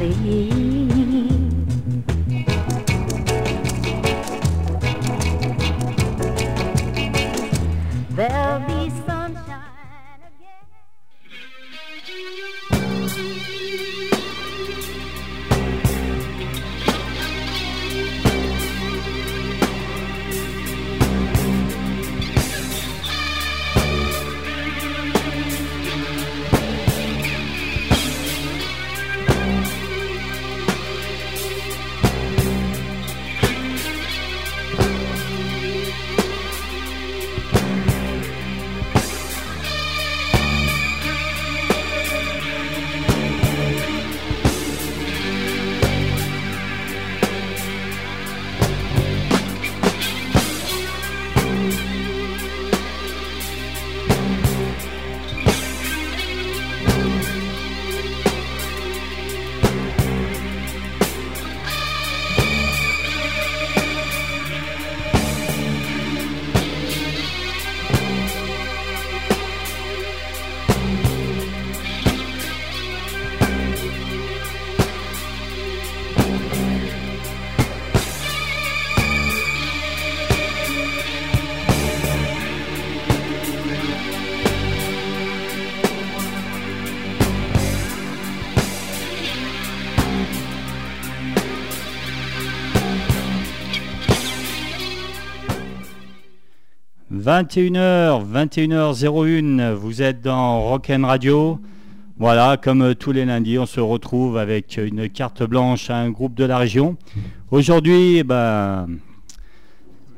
valley. 21h, 21h01, vous êtes dans Rock'n Radio. Voilà, comme euh, tous les lundis, on se retrouve avec une carte blanche à un groupe de la région. Aujourd'hui, eh ben,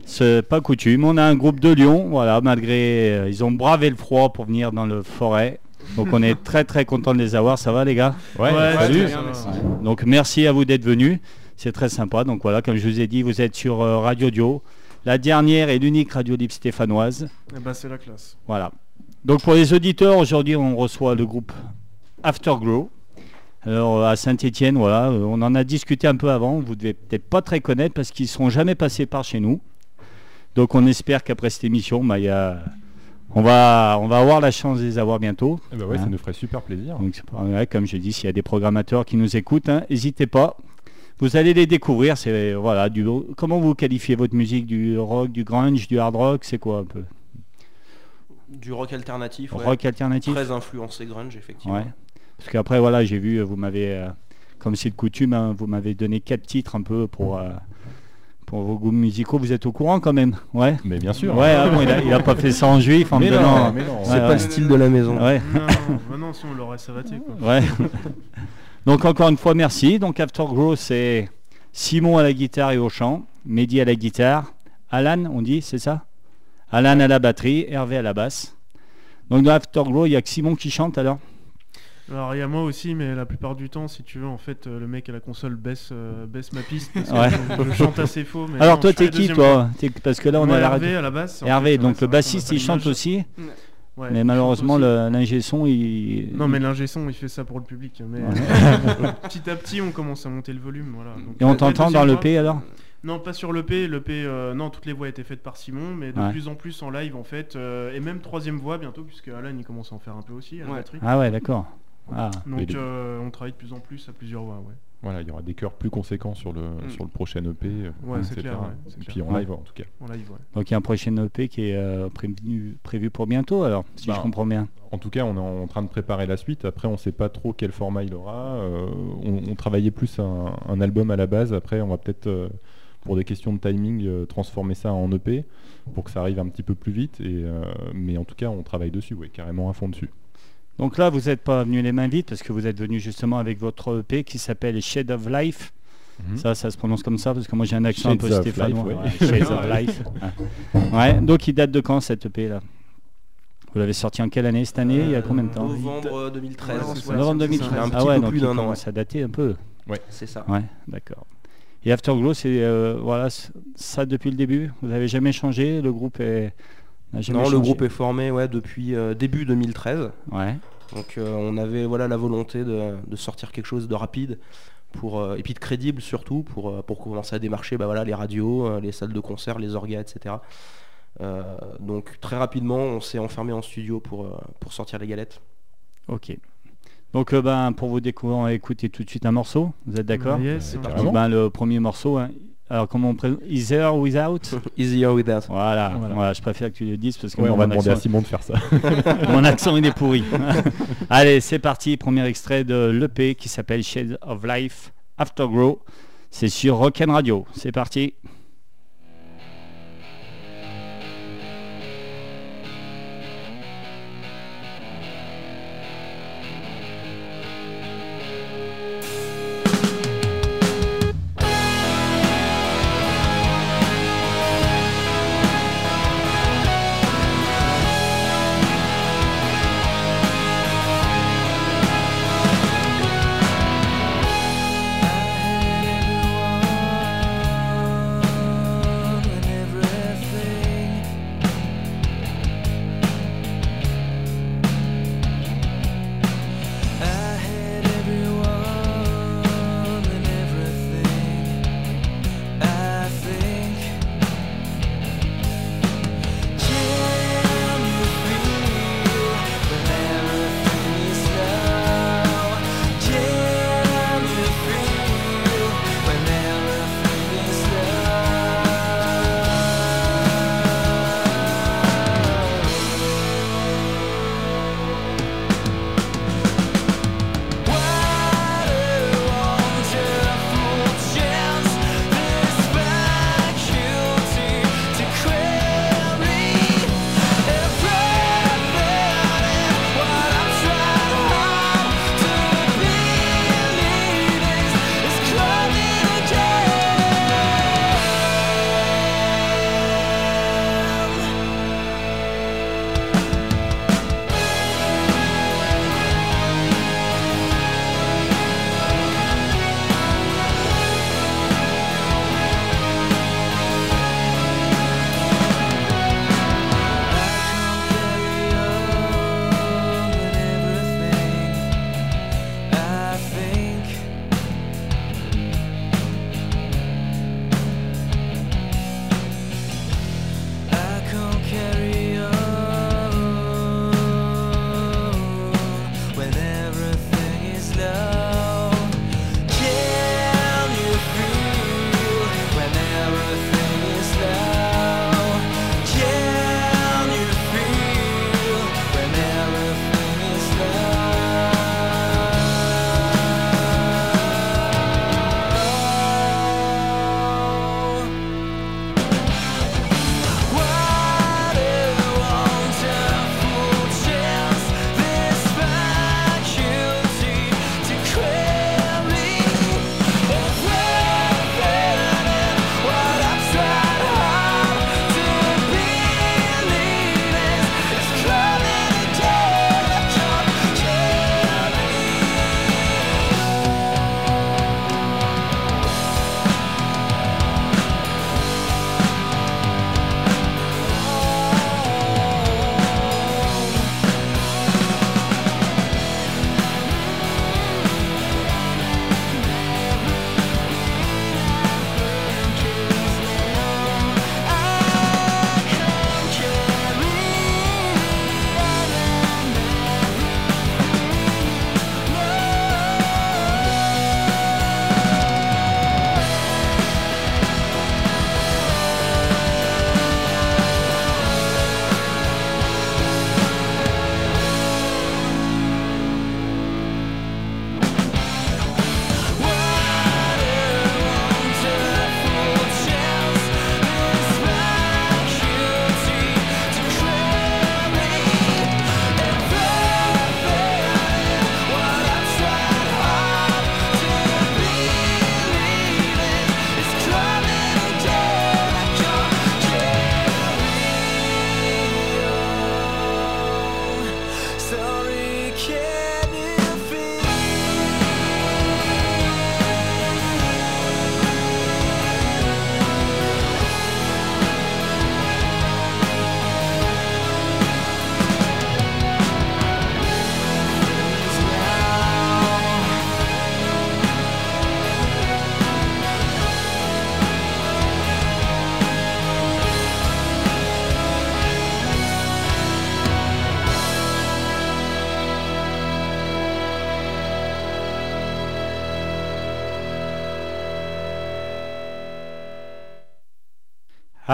c'est pas coutume, on a un groupe de Lyon, voilà, malgré, euh, ils ont bravé le froid pour venir dans le forêt. Donc on est très très content de les avoir, ça va les gars? Ouais, salut. très bien, merci. Donc merci à vous d'être venus, c'est très sympa. Donc voilà, comme je vous ai dit, vous êtes sur euh, Radio Dio, la dernière et l'unique radio libre stéphanoise. Eh ben, c'est la classe. Voilà. Donc pour les auditeurs, aujourd'hui on reçoit le groupe Afterglow. Alors à Saint-Étienne, voilà, on en a discuté un peu avant, vous devez peut-être pas très connaître parce qu'ils ne sont jamais passés par chez nous. Donc on espère qu'après cette émission, bah, il y a- on, va, on va avoir la chance de les avoir bientôt. Eh ben ouais, ça Hein. nous ferait super plaisir. Donc, ouais, comme je dis, s'il y a des programmateurs qui nous écoutent, hein, n'hésitez pas. Vous allez les découvrir. C'est voilà, du, comment vous qualifiez votre musique Du rock, du grunge, du hard rock C'est quoi un peu? Du rock alternatif, ouais. Rock alternatif Très influencé grunge, effectivement. Ouais. Parce qu'après, voilà, j'ai vu, vous m'avez, euh, comme c'est de coutume, hein, vous m'avez donné quatre titres un peu pour, euh, pour vos goûts musicaux. Vous êtes au courant quand même Ouais? Mais bien sûr. Ouais, ah bon, il, a, il a pas fait ça en juif en Mais me non, donnant. mais non. Ouais, C'est pas ouais. le style de la maison. Ouais. Non, non, sinon on l'aurait savaté quoi. Ouais. Donc encore une fois, merci. Donc Afterglow, c'est Simon à la guitare et au chant, Mehdi à la guitare, Alan, on dit, c'est ça? Alan à la batterie, Hervé à la basse. Donc dans Afterglow, il n'y a que Simon qui chante alors? Alors il y a moi aussi, mais la plupart du temps, si tu veux, en fait, euh, le mec à la console baisse, euh, baisse ma piste. Parce que Ouais. je, je chante assez faux. Mais Alors non, toi, t'es la qui toi? T'es- Parce que là, on Moi, a la Hervé radio. à la basse. en Hervé, fait, donc le bassiste, il chante aussi, Ouais, mais malheureusement, l'ingé son, il... Non, mais l'ingé son, il fait ça pour le public. Mais Ouais. petit à petit, on commence à monter le volume. Voilà. Donc, Et on la t'entend dans le fois- P alors? Non, pas sur l'EP. L'EP, euh, non, toutes les voix étaient faites par Simon, mais de Ouais. plus en plus en live en fait, euh, et même troisième voix bientôt, puisque Alan il commence à en faire un peu aussi à la Ouais. batterie. Ah ouais, d'accord. Ah. Donc euh, on travaille de plus en plus à plusieurs voix, ouais. Voilà, il y aura des chœurs plus conséquents sur le, Mm. sur le prochain EP. euh, Ouais, etc. clair, ouais, c'est Et clair. puis en live en tout cas. En live, ouais. Donc il y a un prochain EP qui est euh, prévu, prévu pour bientôt alors, si Bah, je comprends bien. En tout cas, on est en train de préparer la suite. Après, on ne sait pas trop quel format il aura. Euh, on, on travaillait plus un, un album à la base. Après, on va peut-être, euh, pour des questions de timing, euh, transformer ça en EP pour que ça arrive un petit peu plus vite. Et, euh, mais en tout cas, on travaille dessus, ouais, carrément à fond dessus. Donc là, vous n'êtes pas venu les mains vides parce que vous êtes venu justement avec votre EP qui s'appelle Shade of Life. Mhm. Ça, ça se prononce comme ça parce que moi j'ai un accent un peu of stéphanois. Life, Ouais, ouais. Shades of Life. Ouais. Ouais, Donc il date de quand cette EP là? Vous l'avez sorti en quelle année cette année? Il y a combien de temps? Novembre euh, 2013. Ouais, c'est ça. Novembre c'est 2013. ça. Un Ah ouais, peu donc plus an, à dater un peu. C'est ça. Ouais, d'accord. Et Afterglow, c'est euh, voilà, ça depuis le début? Vous n'avez jamais changé? Le groupe est. Non, le groupe est formé ouais, depuis euh, début 2013. Ouais. Donc euh, on avait voilà la volonté de, de sortir quelque chose de rapide pour, euh, et puis de crédible surtout pour, pour commencer à démarcher bah, voilà, les radios, les salles de concert, les orgas, etc. Euh, donc très rapidement on s'est enfermé en studio pour, euh, pour sortir les galettes. Ok. Donc, euh, ben, pour vous découvrir, on va écouter tout de suite un morceau. Vous êtes d'accord? Yes, C'est Ben, Le premier morceau. hein. Alors, comment on présente Easier Without? Easier with that. voilà. Voilà. voilà, je préfère que tu le dises parce que Ouais, on va demander à Simon de faire ça. Mon accent il est pourri. Allez, c'est parti. Premier extrait de l'EP qui s'appelle Shades of Life Afterglow. C'est sur Rock'n Radio. C'est parti.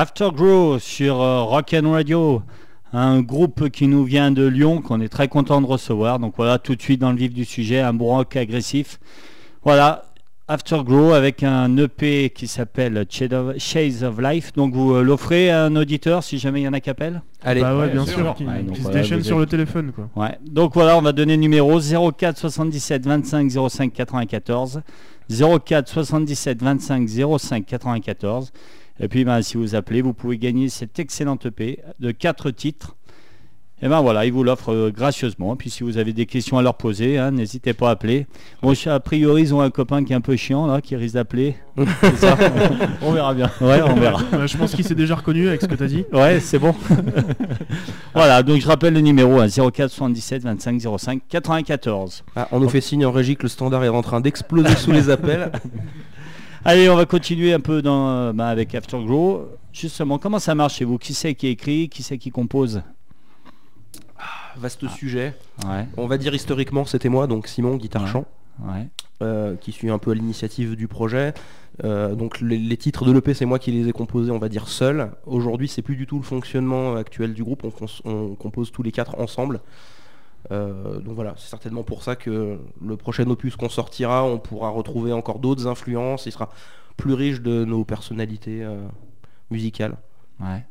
Afterglow sur euh, Rock and Radio, un groupe qui nous vient de Lyon, qu'on est très content de recevoir. Donc voilà, tout de suite dans le vif du sujet, un bon rock agressif. Voilà, Afterglow avec un EP qui s'appelle Shades of Life. Donc vous euh, l'offrez à un auditeur si jamais il y en a qui appelle Allez, Bah ouais, ouais, bien sûr, sûr. qui, Ouais, donc qui se voilà, déchaîne sur êtes- le téléphone quoi. Ouais. Donc voilà, on va donner le numéro 04 77 25 05 94. 04 77 25 05 94. Et puis ben, si vous appelez, vous pouvez gagner cette excellente EP de 4 titres. Et ben voilà, ils vous l'offrent euh, gracieusement. Et puis si vous avez des questions à leur poser, hein, n'hésitez pas à appeler. Bon, a priori, ils ont un copain qui est un peu chiant là, qui risque d'appeler. C'est ça On verra bien. Ouais, on verra. Je pense qu'il s'est déjà reconnu avec ce que t'as dit. Ouais, c'est bon. voilà, donc je rappelle le numéro hein, 04 77 25 05 94. Ah, on nous fait signe en régie que le standard est en train d'exploser sous les appels. Allez, on va continuer un peu dans, euh, bah, avec Afterglow. Justement, comment ça marche chez vous? Qui c'est qui écrit? Qui c'est qui compose? Vaste sujet. Ouais, On va dire historiquement, c'était moi, donc Simon, guitare Ouais. chant, ouais, euh, qui suis un peu à l'initiative du projet. Euh, donc les, les titres de l'EP, c'est moi qui les ai composés, on va dire seul. Aujourd'hui, c'est plus du tout le fonctionnement actuel du groupe. On compose tous les quatre ensemble. Euh, donc voilà, c'est certainement pour ça que le prochain opus qu'on sortira, on pourra retrouver encore d'autres influences. Il sera plus riche de nos personnalités euh, musicales. ouais.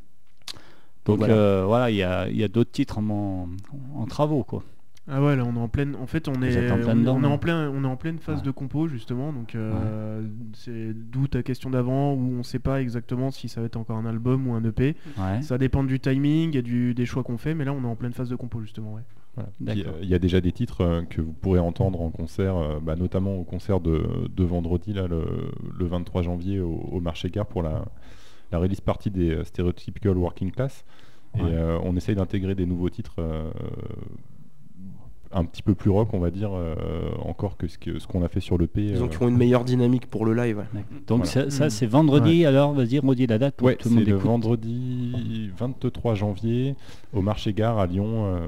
Donc voilà. euh, voilà, il y a, il y a d'autres titres en, en travaux, quoi. Ah ouais, là on est en pleine. En fait, on est, en plein on, dedans, on est en plein, on est en pleine phase Ouais. de compo justement. Donc euh, c'est d'où ta question d'avant où on sait pas exactement si ça va être encore un album ou un EP. Ouais, Ça dépend du timing et du, des choix qu'on fait, mais là on est en pleine phase de compo justement. Ouais. Voilà. Il y a déjà des titres euh, que vous pourrez entendre en concert, euh, bah, notamment au concert de, de vendredi, là, le, le 23 janvier au, au Marché Gare pour la, la release party des euh, Stereotypical Working Class. Et euh, on essaye d'intégrer des nouveaux titres un petit peu plus rock, on va dire, euh, encore que ce que- ce qu'on a fait sur l'EP. Disons euh, qu'ils ont une meilleure dynamique pour le live. ouais. Donc Voilà. ça, ça, Mm. c'est vendredi, alors vas-y, redis la date pour Ouais, que tout c'est le monde le écoute. vendredi 23 janvier au marché gare à Lyon. euh,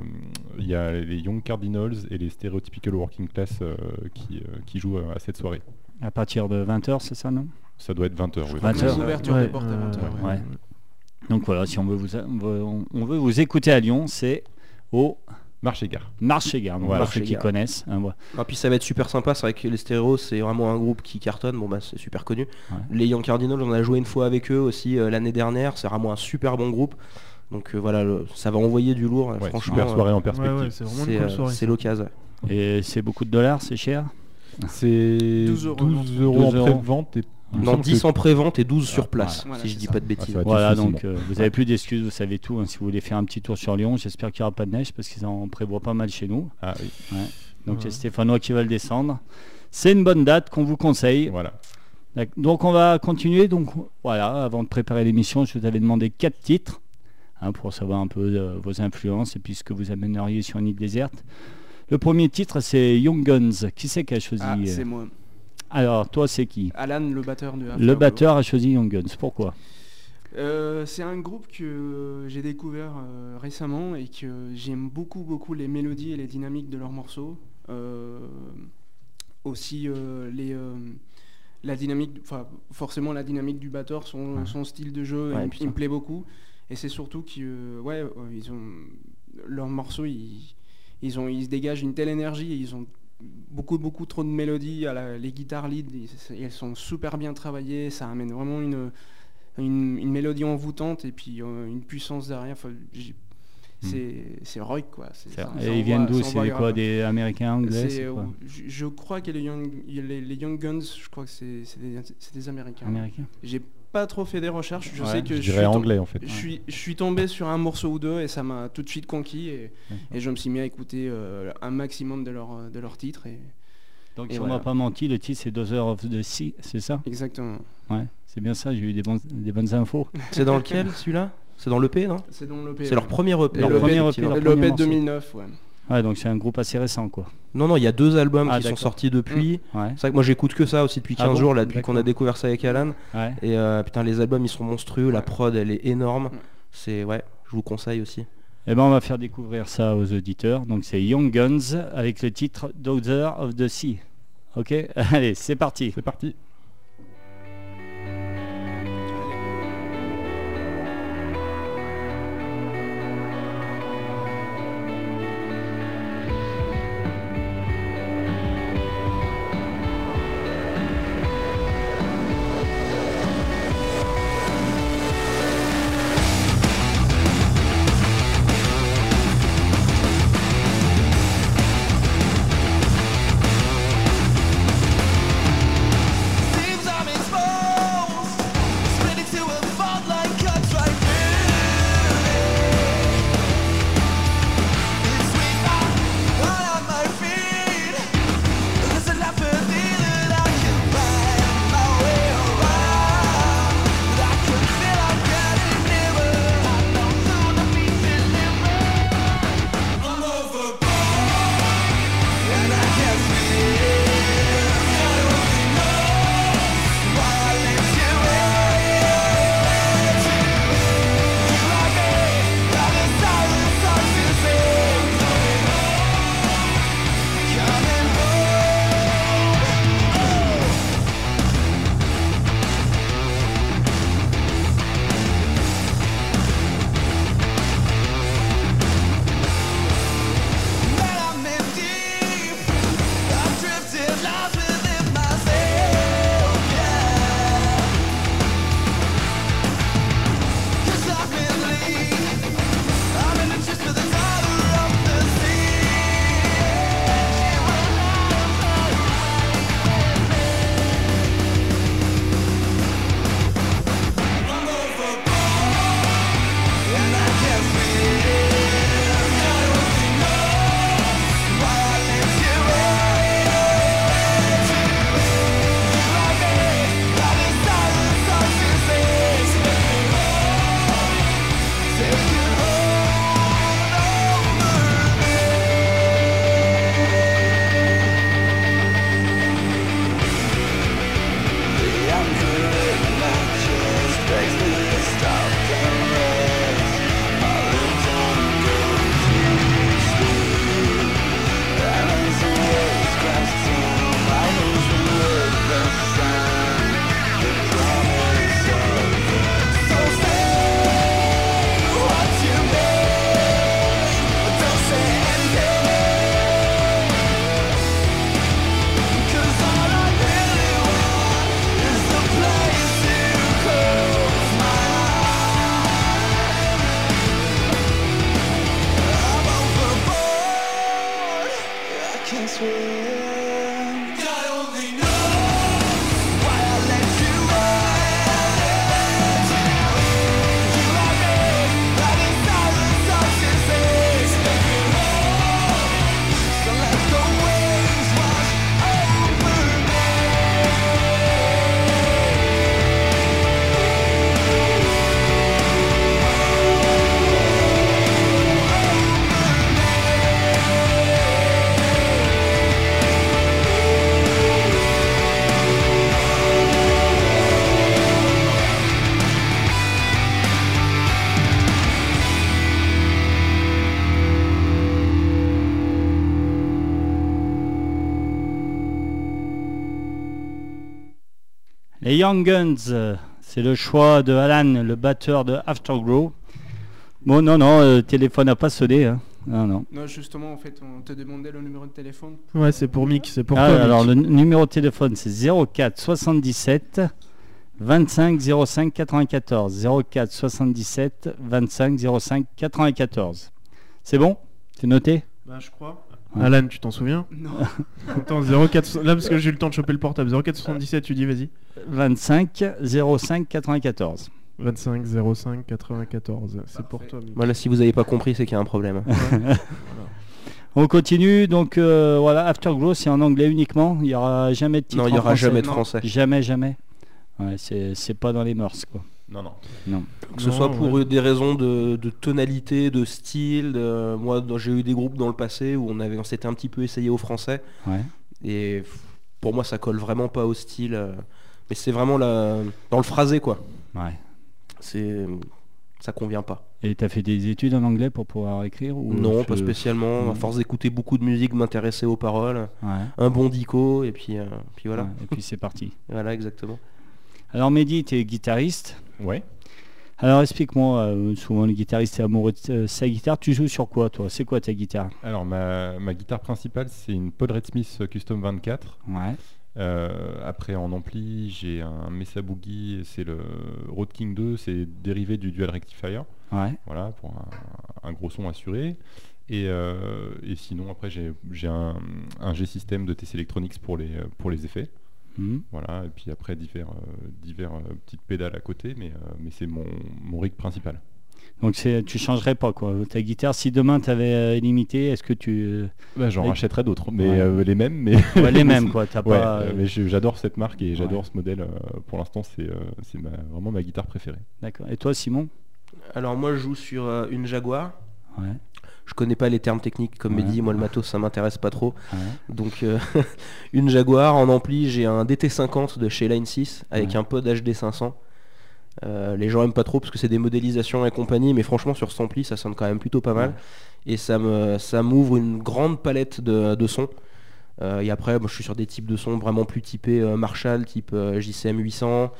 Il y a les Young Cardinals et les Stereotypical Working Class euh, qui, euh, qui jouent euh, à cette soirée. À partir de 20h, c'est ça, non? Ça doit être 20h. Oui. 20 heures. Ouverture Ouais, des portes à euh, 20h. ouais. Donc voilà, si on veut vous, on veut, on veut vous écouter à Lyon, c'est au Marché gare. Marché Gare, donc Voilà. pour ceux qui Marché connaissent. hein, voilà. Ah, puis ça va être super sympa, c'est vrai que les stéréos c'est vraiment un groupe qui cartonne, bon bah c'est super connu. Ouais. Les Young Cardinals on a joué une fois avec eux aussi euh, l'année dernière, c'est vraiment un super bon groupe. Donc euh, voilà, le- ça va envoyer du lourd, Ouais, franchement. super euh, soirée en Ouais, perspective. ouais, c'est cool euh, l'occasion. Et c'est beaucoup de dollars, c'est cher? C'est 12 euros. 12 euros 12 en pré-vente. et Non, semble 10 que- en pré-vente et 12 sur Ah, place, voilà, si je dis ça. pas de Ah, bêtises. être Voilà, donc bon. euh, vous avez plus d'excuses, vous savez tout. hein, si vous voulez faire un petit tour sur Lyon, j'espère qu'il n'y aura pas de neige parce qu'ils en prévoient pas mal chez nous. Ah oui, Donc Ouais. c'est Stéphanois qui va le descendre. C'est une bonne date qu'on vous conseille. voilà. Donc on va continuer. Donc voilà, avant de préparer l'émission, je vous avais demandé quatre titres hein, pour savoir un peu euh, vos influences et puis ce que vous amèneriez sur une île déserte. Le premier titre, c'est Young Guns. Qui c'est qui a choisi Ah, euh, c'est moi. Alors, toi, c'est qui Alan, le batteur de Le batteur a choisi Young Guns. Pourquoi Euh, c'est un groupe que j'ai découvert euh, récemment et que j'aime beaucoup, beaucoup les mélodies et les dynamiques de leurs morceaux. Euh, aussi les, la dynamique, enfin forcément la dynamique du batteur, son, Ouais. son style de jeu, Ouais, il, me plaît beaucoup. Et c'est surtout que ouais, ils ont leurs morceaux, ils, ils ont, ils se dégagent une telle énergie, et ils ont beaucoup, beaucoup trop de mélodies. À la- les guitares lead, ils- elles sont super bien travaillées. Ça amène vraiment une, une, une mélodie envoûtante et puis euh, une puissance derrière. Enfin, j'ai- c'est rock quoi. Ça- Et ils viennent d'où? C'est quoi Des Américains, Anglais quoi euh, je, je crois que les Young, les, les Young Guns, je crois que c'est des, des Américains. Américains J'ai pas trop fait des recherches. Je Ouais, sais que Je suis anglais en fait. je suis, je suis tombé sur un morceau ou deux et ça m'a tout de suite conquis et, je me suis mis à écouter euh, un maximum de leurs de leurs titres et Donc Et si on m'a pas menti, le titre c'est Dozer of the Sea, c'est ça? Exactement. Ouais, c'est bien ça, j'ai eu des, bons- des bonnes infos. C'est dans lequel celui-là? C'est dans l'EP, non? C'est dans l'EP. C'est leur premier EP. Leur Le premier EP, EP, leur le premier EP morceau. 2009, ouais. Ouais, donc c'est un groupe assez récent quoi. Non, non, il y a deux albums Ah, qui sont sortis depuis. Ouais, C'est vrai que moi j'écoute que ça aussi depuis Ah 15 bon jours là, depuis qu'on a découvert ça avec Alan. ouais. Et euh, putain, les albums ils sont monstrueux, la prod elle est énorme. Ouais. C'est ouais, je vous conseille aussi. Eh ben on va faire découvrir ça aux auditeurs. Donc c'est Young Guns avec le titre Dozer of the Sea. Ok Allez, c'est parti. C'est parti. Les Young Guns, euh, c'est le choix de Alan, le batteur de Afterglow. Bon, non, non, le téléphone n'a pas sonné. hein. Non, non. Non, justement, en fait, on te demandait le numéro de téléphone. Ouais, c'est pour Mick, c'est pour Ah, toi. Mick. alors, le numéro de téléphone, c'est 04 77 25 05 94. 04 77 25 05 94. C'est bon? C'est noté? Bah, je crois. Ouais. Alan, tu t'en souviens Non. Attends, 04... Là, parce que j'ai eu le temps de choper le portable. 0477, tu dis, vas-y. 25 05 94. 25 05 94. C'est pour toi, Mick. Voilà, si vous n'avez pas compris, c'est qu'il y a un problème. On continue, donc euh, voilà, Afterglow, c'est en anglais uniquement. Il n'y aura jamais de titre non, il n'y aura français. jamais de français. Jamais, jamais. Ouais, c'est pas dans les mœurs, quoi. Non, non. Que ce Non, soit pour ouais. des raisons de, de tonalité, de style. de- Moi, j'ai eu des groupes dans le passé où on avait, on s'était un petit peu essayé au français. Ouais. Et pour moi, ça colle vraiment pas au style. euh, Mais c'est vraiment la... dans le phrasé, quoi. ouais. C'est, ça convient pas. Et t'as fait des études en anglais pour pouvoir écrire ou non, tu- pas spécialement. Mm. À force d'écouter beaucoup de musique, de m'intéresser aux paroles, Ouais. un bon dico, et puis, euh, puis voilà. ouais, Et puis c'est parti. Voilà, exactement. Alors Mehdi, tu es guitariste. Ouais. Alors explique-moi, euh, souvent le guitariste est amoureux de euh, sa guitare. Tu joues sur quoi toi? C'est quoi ta guitare? Alors, ma, ma guitare principale, c'est une Paul Red Smith Custom 24. Ouais. Euh, après, en ampli, j'ai un Mesa Boogie, c'est le Road King 2, c'est dérivé du Dual Rectifier. Ouais. Voilà, pour un, un gros son assuré. Et, euh, et sinon, après, j'ai j'ai un, un G-System de TC Electronics pour les, pour les effets. Mhm. Voilà, et puis après, divers, euh, divers euh, petites pédales à côté, mais, euh, mais c'est mon, mon rig principal. Donc c'est, tu changerais pas quoi. Ta guitare, si demain tu avais illimité, est-ce que tu euh, Bah, J'en rachèterais d'autres, mais Ouais. euh, les mêmes. Mais ouais, les mêmes quoi T'as Ouais, pas. mais j'adore cette marque et j'adore Ouais. ce modèle. pour l'instant, c'est euh, ma- vraiment ma guitare préférée. D'accord. Et toi, Simon? Alors moi, je joue sur euh, une Jaguar. Je connais pas les termes techniques, comme Ouais. Mehdi, moi le matos ça m'intéresse pas trop. ouais. Donc euh, une Jaguar en ampli, j'ai un DT50 de chez Line 6 avec Ouais. un pod HD 500. Euh, les gens aiment pas trop parce que c'est des modélisations et compagnie, mais franchement sur cet ampli ça sonne quand même plutôt pas mal. Et ça me ça m'ouvre une grande palette de, de sons. Euh, et après, moi, je suis sur des types de sons vraiment plus typés Marshall, type JCM 800.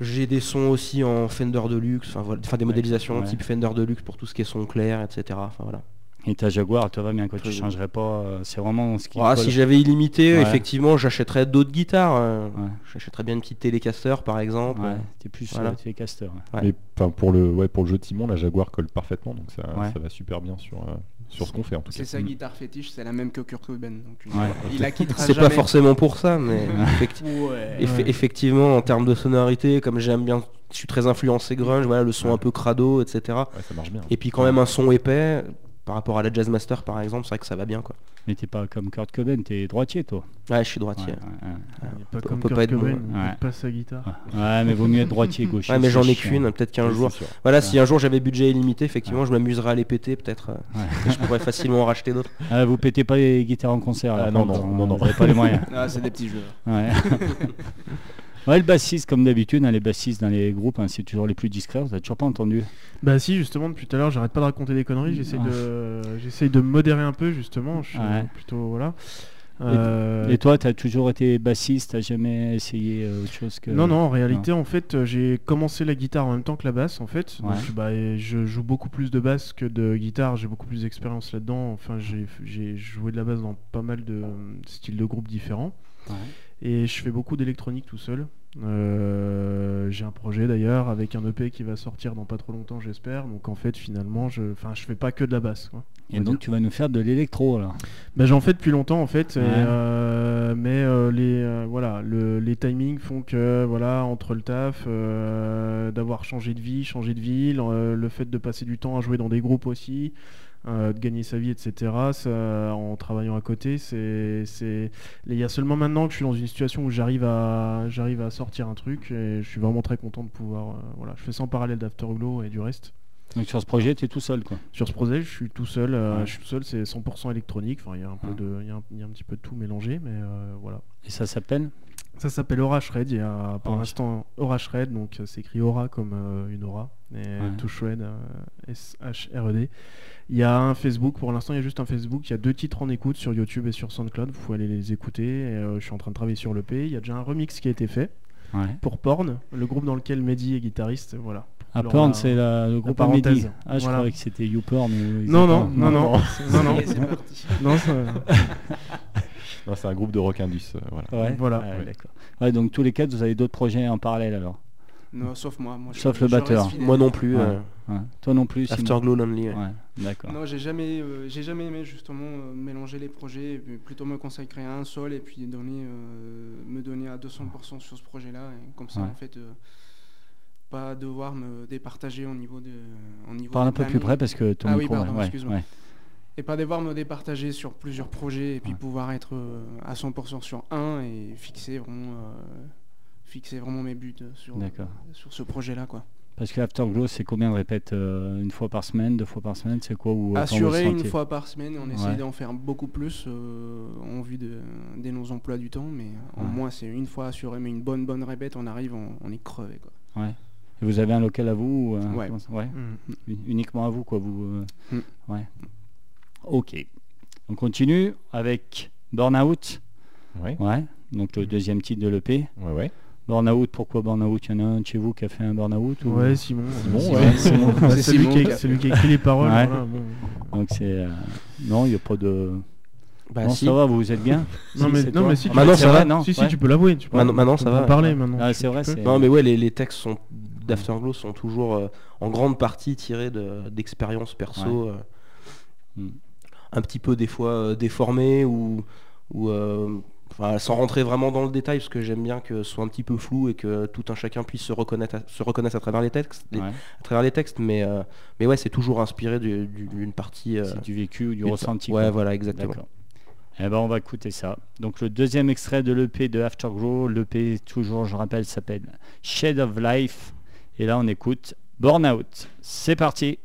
J'ai des sons aussi en Fender Deluxe, enfin, voilà, des modélisations ouais. type Fender Deluxe pour tout ce qui est son clair, etc. Enfin, voilà. Et ta Jaguar, toi va bien quoi. Tu changerais pas. euh, c'est vraiment ce qui. Ah, si j'avais illimité, Ouais. effectivement, j'achèterais d'autres guitares. euh, Ouais. J'achèterais bien une petite Telecaster par exemple. Ouais. T'es plus Voilà. t'es caster. ouais. Ouais. Mais enfin, pour le ouais, pour le jeu de Simon, la Jaguar colle parfaitement, donc ça, Ouais. ça va super bien sur euh, sur ce qu'on fait en tout cas. C'est sa Mm. guitare fétiche, c'est la même que Kurt Cobain. Donc il, Ouais. il la quittera C'est pas forcément pour ça, mais effecti- Ouais. effe- Ouais. effectivement, en termes de sonorité, comme j'aime bien, je suis très influencé grunge, voilà, le son Ouais. un peu crado, etc. Ouais, ça marche bien. Et puis quand même un son épais, par rapport à la Jazzmaster par exemple, c'est vrai que ça va bien quoi. Mais t'es pas comme Kurt Cobain, t'es droitier toi. Ouais, je suis Ouais, droitier. ouais, pas comme peut Kurt pas être Cobain, bon. il Ouais. écoute pas sa guitare. Ouais, mais vaut mieux être droitier gaucher. Ouais, mais j'en ai qu'une, peut-être qu'un jour. Voilà, si un jour j'avais budget illimité, effectivement, je m'amuserais à les péter peut-être. euh, je pourrais facilement en racheter d'autres. Ah, vous pétez pas les guitares en concert Ah, là, non, non, non, hein, non. Vous avez pas les moyens. Ah, c'est des petits jeux. Ouais. Ouais, le bassiste, comme d'habitude, hein, les bassistes dans les groupes, hein, c'est toujours les plus discrets. Vous avez toujours pas entendu. Bah si justement depuis tout à l'heure j'arrête pas de raconter des conneries, j'essaie de j'essaie de me modérer un peu justement, je suis Ouais. plutôt voilà. Euh, Et toi, t'as toujours été bassiste, t'as jamais essayé euh, autre chose que. Non non en réalité en fait euh, j'ai commencé la guitare en même temps que la basse en fait. Ouais. Donc, bah, je joue beaucoup plus de basse que de guitare, j'ai beaucoup plus d'expérience là-dedans. Enfin j'ai joué de la basse dans pas mal de euh, styles de groupes différents. Ouais. Et je fais beaucoup d'électronique tout seul. Euh, j'ai un projet d'ailleurs avec un EP qui va sortir dans pas trop longtemps j'espère. Donc en fait finalement je, enfin je fais pas que de la basse. quoi. Et donc, tu vas nous faire de l'électro alors. Bah, j'en fais depuis longtemps en fait, Ouais. euh, mais euh, les voilà le- les timings font que voilà entre le taf, d'avoir changé de vie, changé de ville, le fait de passer du temps à jouer dans des groupes aussi, euh, de gagner sa vie, etc. ça, en travaillant à côté, c'est c'est il y a seulement maintenant que je suis dans une situation où j'arrive à j'arrive à sortir un truc et je suis vraiment très content de pouvoir euh, voilà je fais ça en parallèle d'Afterglow et du reste. Donc sur ce projet, tu es tout seul quoi. Sur ce projet, je suis tout seul. euh, Ouais. Je suis tout seul, c'est 100% électronique. Enfin, il y a un peu Ouais. de, il y a un, il y a un petit peu de tout mélangé, mais voilà. Et ça s'appelle? Ça s'appelle Aura Shred. Il y a pour l'instant Aura Shred, donc euh, c'est écrit Aura comme euh, une aura et Ouais. To Shred euh, S H R E D. Il y a un Facebook. Pour l'instant, il y a juste un Facebook. Il y a deux titres en écoute sur YouTube et sur SoundCloud. Vous pouvez aller les écouter. Et, euh, je suis en train de travailler sur le P. Il y a déjà un remix qui a été fait. Ouais. pour Porn, le groupe dans lequel Mehdi est guitariste. Voilà. Ah, Porn, la- c'est le groupe. Mehdi. Ah, je Voilà. croyais que c'était YouPorn. Non, non, non, non, non, non, non, ça- Non, c'est un groupe de rock indus. euh, voilà. Ouais. Voilà. Ah, Ouais. d'accord. Ouais, donc tous les quatre, vous avez d'autres projets en parallèle alors? Non, sauf moi. moi je- Sauf le je batteur. Moi non plus. Ouais. euh, Ouais. Toi non plus. Afterglow Lonely. ouais. Ouais, d'accord. Non, j'ai jamais, euh, j'ai jamais aimé justement euh, mélanger les projets, et puis plutôt me consacrer à un seul et puis donner, euh, me donner à 200% sur ce projet-là, et comme ça Ouais. en fait, euh, pas devoir me départager au niveau de, au niveau Parle un peu plus près parce que ton Ah oui, pardon, ouais, excuse-moi. Et pas devoir me départager sur plusieurs projets et puis Ouais. pouvoir être euh, à 100% sur un et fixer vraiment, euh, fixer vraiment mes buts euh, sur, sur ce projet-là quoi. Parce que Afterglow, c'est combien de répètes euh, Une fois par semaine, deux fois par semaine C'est quoi ou, Assurer une fois par semaine, on Ouais. essaie d'en faire beaucoup plus euh, en vue de, des nos emplois du temps, mais en Ouais. moins c'est une fois assuré, mais une bonne bonne répète, on arrive, on, on est crevé quoi. Ouais. Et vous avez un local à vous ou, euh, Ouais. Mm. Uniquement à vous, quoi. Vous, euh, Mm. Ouais. Ok. On continue avec Burnout. Ouais, Ouais. Donc le deuxième titre de l'EP. ouais, ouais. Burnout, pourquoi Burnout? Il y en a un de chez vous qui a fait un Burnout ou- Ouais, Simon. Simon, Simon, ouais. Simon. Bah, C'est lui, Simon qui a- a c'est lui qui a écrit les paroles. Ouais. voilà, bon. Donc c'est. euh, Non, il n'y a pas de. Bah, non, si. ça va, vous êtes bien? Non, Si, mais, non, toi. mais si, tu Maintenant, peux- ça vrai, va. non Si, si, Ouais. tu peux l'avouer. tu peux- Maintenant- maintenant, ça va. parler maintenant. Ah, c'est vrai, Non, mais ouais, les, les textes sont d'Afterglow sont toujours euh, en grande partie tirés de- d'expériences perso, euh, Mm. Un petit peu des fois euh, déformées ou, ou euh, enfin, sans rentrer vraiment dans le détail, parce que j'aime bien que ce soit un petit peu flou et que tout un chacun puisse se reconnaître à, se reconnaître à travers les textes, les- Ouais. à travers les textes, mais euh, mais ouais, c'est toujours inspiré du- du- d'une partie. euh, du vécu ou du ressenti. Ouais, quoi. voilà, exactement. Eh ben, on va écouter ça. Donc, le deuxième extrait de l'EP de Afterglow. L'EP, toujours, je rappelle, s'appelle Shade of Life. Et là, on écoute Burnout. C'est parti.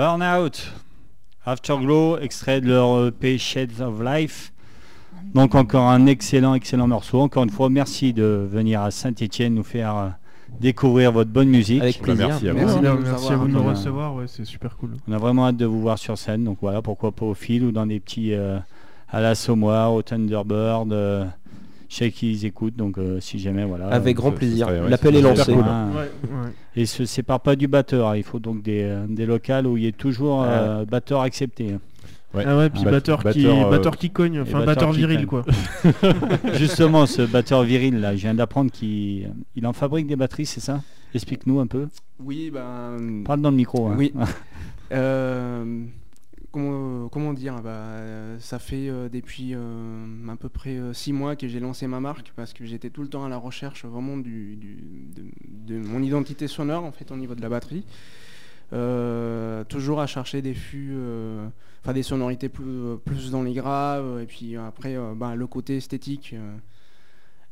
Burnout, Afterglow, extrait de leur EP Shades of Life. Donc encore un excellent, excellent morceau. Encore une fois, merci de venir à Saint-Etienne nous faire euh, découvrir votre bonne musique. Avec plaisir. merci à vous. Merci à vous de nous recevoir, ouais, c'est super cool. On a vraiment hâte de vous voir sur scène. Donc voilà, pourquoi pas au fil ou dans des petits euh, à la Sommoir, au Thunderbird. euh, je sais qu'ils écoutent, donc euh, si jamais voilà. Avec grand plaisir. ouais, L'appel est lancé. super cool. Ah. Ouais, ouais. Et se sépare pas du batteur. hein. Il faut donc des, euh, des locales où il y ait toujours euh, batteur accepté. hein. Ouais. Ah ouais, puis Bat- batteur, qui, batteur, euh, batteur qui cogne, enfin batteur viril quoi. Justement, ce batteur viril là, je viens d'apprendre qu'il il en fabrique des batteries, c'est ça? Explique-nous un peu. Oui, ben. Parle dans le micro. hein. Oui. Euh, comment, dire bah, Ça fait euh, depuis euh, à peu près euh, six mois que j'ai lancé ma marque parce que j'étais tout le temps à la recherche vraiment de, mon identité sonore en fait au niveau de la batterie. Toujours à chercher des fûts, enfin des sonorités plus, dans les graves et puis après bah, le côté esthétique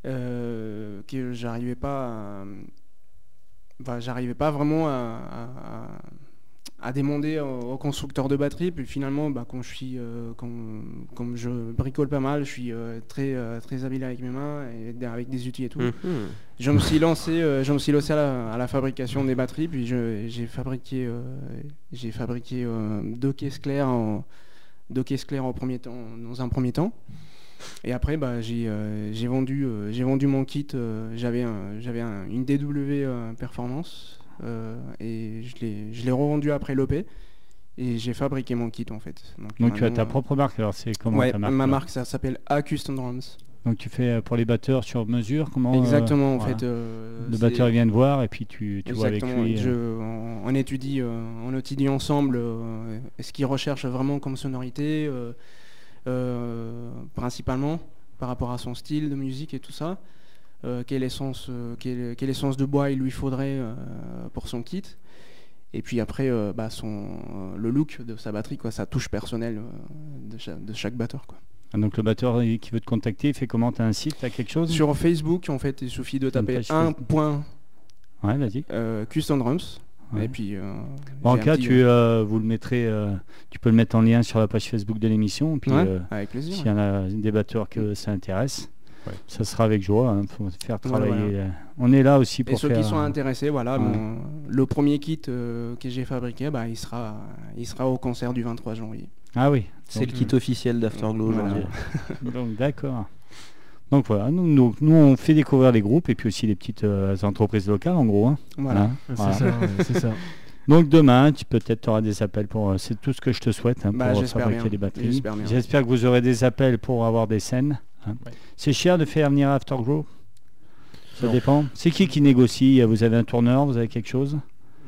que j'arrivais pas bah, j'arrivais pas vraiment à- à demander aux, constructeurs de batterie. Puis finalement, bah, quand je suis, euh, quand- comme je bricole pas mal, je suis euh, très, euh, très habile avec mes mains et avec des outils et tout. Mhm. Je me suis lancé, je me suis lancé à la, à la fabrication des batteries. Puis j'ai fabriqué, j'ai fabriqué deux caisses claires, en, deux caisses claires en premier temps, dans un premier temps. Et après, bah, j'ai vendu, j'ai vendu mon kit. J'avais un- j'avais un- une DW Performance et je l'ai revendu après l'OP. Et j'ai fabriqué mon kit en fait. Donc tu as ta propre marque. Alors c'est comment ouais, ta marque ma marque ça s'appelle A Custom Drums. Donc tu fais euh, pour les batteurs sur mesure. Comment euh, Exactement en voilà. fait. euh, Le batteur il vient te voir et puis tu, tu vois avec lui. euh, Je- on, on étudie, euh, on étudie ensemble euh, ce qu'il recherche vraiment comme sonorité, euh, euh, principalement par rapport à son style de musique et tout ça. Euh, quelle, essence, euh, quelle, quelle essence de bois il lui faudrait euh, pour son kit. Et puis après, bah, son, le look de sa batterie, quoi, sa touche personnelle de, chaque, de chaque batteur. Quoi. Ah, Donc le batteur qui veut te contacter, il fait comment? T'as un site, t'as quelque chose? Sur Facebook, en fait, il suffit de taper un point Ouais, vas-y. Custom Drums. Ouais. Et puis, euh, Bon, en cas, petit- tu, euh, vous le mettrez, euh, tu peux le mettre en lien sur la page Facebook de l'émission. Puis Ouais, avec plaisir. s'il y en a des batteurs que ça intéresse, Ouais. ça sera avec joie. Il faut faire travailler. voilà. euh, On est là aussi Et pour ceux faire. qui sont euh, intéressés, voilà, ouais. le premier kit euh, que j'ai fabriqué, bah, il, sera, il sera au concert du 23 janvier. Ah oui. C'est le kit officiel d'Afterglow aujourd'hui. Donc d'accord. Donc voilà, nous, nous, nous, on fait découvrir les groupes et puis aussi les petites euh, entreprises locales en gros. hein. Voilà. Hein, C'est voilà. ça, ouais, c'est ça. Donc demain, tu peut-être auras des appels pour. C'est tout ce que je te souhaite hein, Bah, pour fabriquer bien. des batteries. J'espère que vous aurez des appels pour avoir des scènes. Hein. Ouais. C'est cher de faire venir Afterglow Ça Non. dépend. C'est qui qui négocie? Vous avez un tourneur Vous avez quelque chose?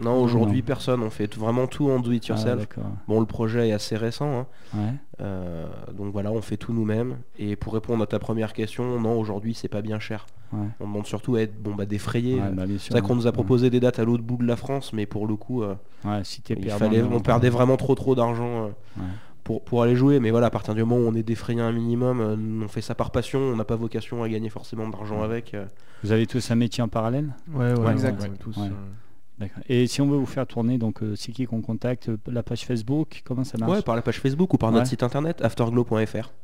Non, aujourd'hui personne. On fait vraiment tout en do it Ah, yourself. Bon, le projet est assez récent. hein. Ouais. Euh, donc voilà, on fait tout nous-mêmes. Et pour répondre à ta première question, non, aujourd'hui c'est pas bien cher. Ouais. On demande surtout à être bon, bah, défrayé. Ouais, bah, c'est qu'on nous a proposé des dates à l'autre bout de la France, mais pour le coup, euh, si il perdant, fallait, on perdait vraiment trop trop d'argent euh. Pour, pour aller jouer. Mais voilà, à partir du moment où on est défrayé un minimum, euh, on fait ça par passion, on n'a pas vocation à gagner forcément d'argent avec. euh. Vous avez tous un métier en parallèle? Ouais, ouais, Ouais, exact. ouais, tous, Ouais. euh. Et si on veut vous faire tourner, donc euh, c'est qui qu'on contacte? Euh, La page Facebook Comment ça marche? Ouais, par la page Facebook ou par Ouais. notre site internet afterglow.fr.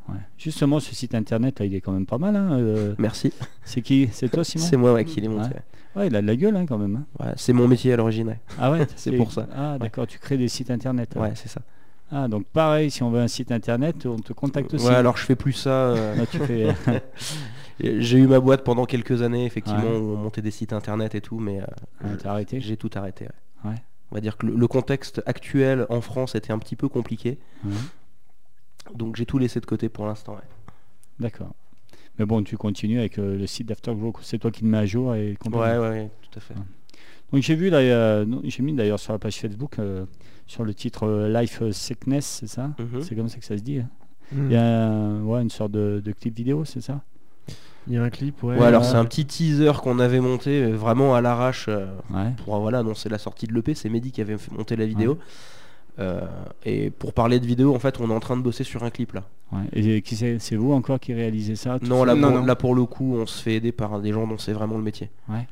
Ouais. Justement, ce site internet, là, il est quand même pas mal. hein, euh, Merci. c'est qui? C'est toi, Simon? C'est moi ouais, qui l'ai monté. Ouais. Ouais, il a de la gueule hein, quand même. hein. Ouais, c'est mon métier à l'origine. Ah ouais, C'est pour ça. Ah d'accord, tu crées des sites internet. alors. Ouais, c'est ça. Ah donc pareil, si on veut un site internet, on te contacte aussi. Ouais, alors je fais plus ça. euh, tu fais. J'ai eu ma boîte pendant quelques années, effectivement, Ouais. où on montait des sites internet et tout, mais euh, Ah, arrêté? j'ai tout arrêté. ouais. Ouais. On va dire que le, le contexte actuel en France était un petit peu compliqué, donc j'ai tout laissé de côté pour l'instant. ouais. D'accord. Mais bon, tu continues avec euh, le site d'Afterglow, c'est toi qui le mets à jour et. Ouais, ouais, ouais, tout à fait. Donc j'ai vu là, euh, j'ai mis d'ailleurs sur la page Facebook sur le titre euh, Life Sickness, c'est ça Mhm. C'est comme ça que ça se dit. hein hmm. Il y a ouais, une sorte de, de clip vidéo, c'est ça Il y a un clip, ouais. Ouais, alors c'est un petit teaser qu'on avait monté euh, vraiment à l'arrache euh, Ouais. pour voilà, annoncer la sortie de l'EP. C'est Mehdi qui avait fait monter la vidéo. Euh, et pour parler de vidéo, en fait, on est en train de bosser sur un clip là. ouais. Et qui c'est C'est vous encore qui réalisez ça tout Non là, Non, pour, non. là pour le coup, on se fait aider par des gens dont c'est vraiment le métier. Ouais.